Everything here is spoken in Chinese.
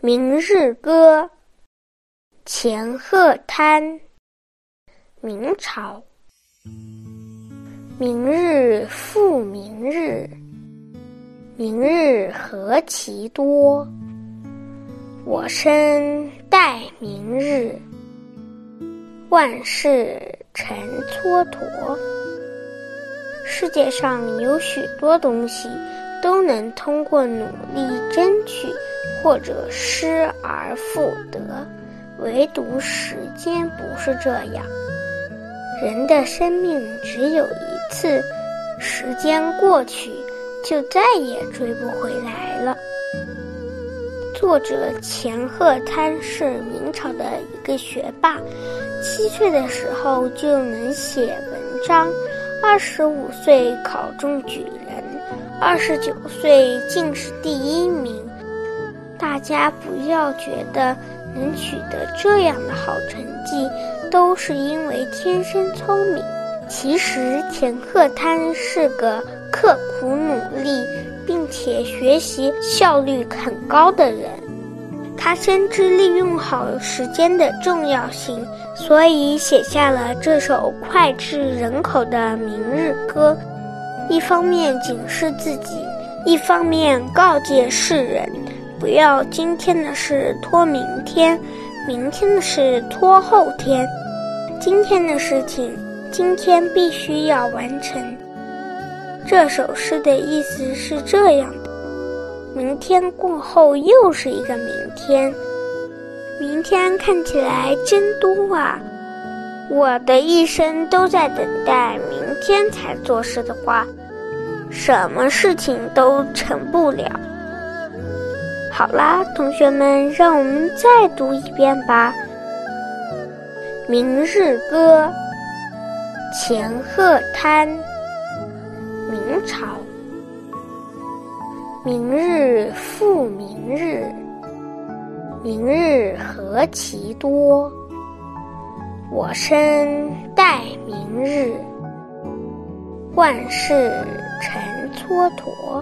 明日歌，钱鹤滩。明朝。明日复明日，明日何其多。我生待明日，万事成蹉跎。世界上有许多东西都能通过努力争取或者失而复得，唯独时间不是这样。人的生命只有一次，时间过去就再也追不回来了。作者钱鹤滩是明朝的一个学霸，七岁的时候就能写文章，二十五岁考中举人，二十九岁进士第一名。大家不要觉得能取得这样的好成绩都是因为天生聪明，其实钱鹤滩是个刻苦努力。并且学习效率很高的人，他深知利用好时间的重要性，所以写下了这首脍炙人口的《明日歌》，一方面警示自己，一方面告诫世人，不要今天的事拖明天，明天的事拖后天，今天的事情今天必须要完成。这首诗的意思是这样的：明天过后又是一个明天，明天看起来真多啊！我的一生都在等待明天才做事的话，什么事情都成不了。好啦，同学们，让我们再读一遍吧，《明日歌》，钱鹤滩。明朝，明日复明日，明日何其多。我生待明日，万事成蹉跎。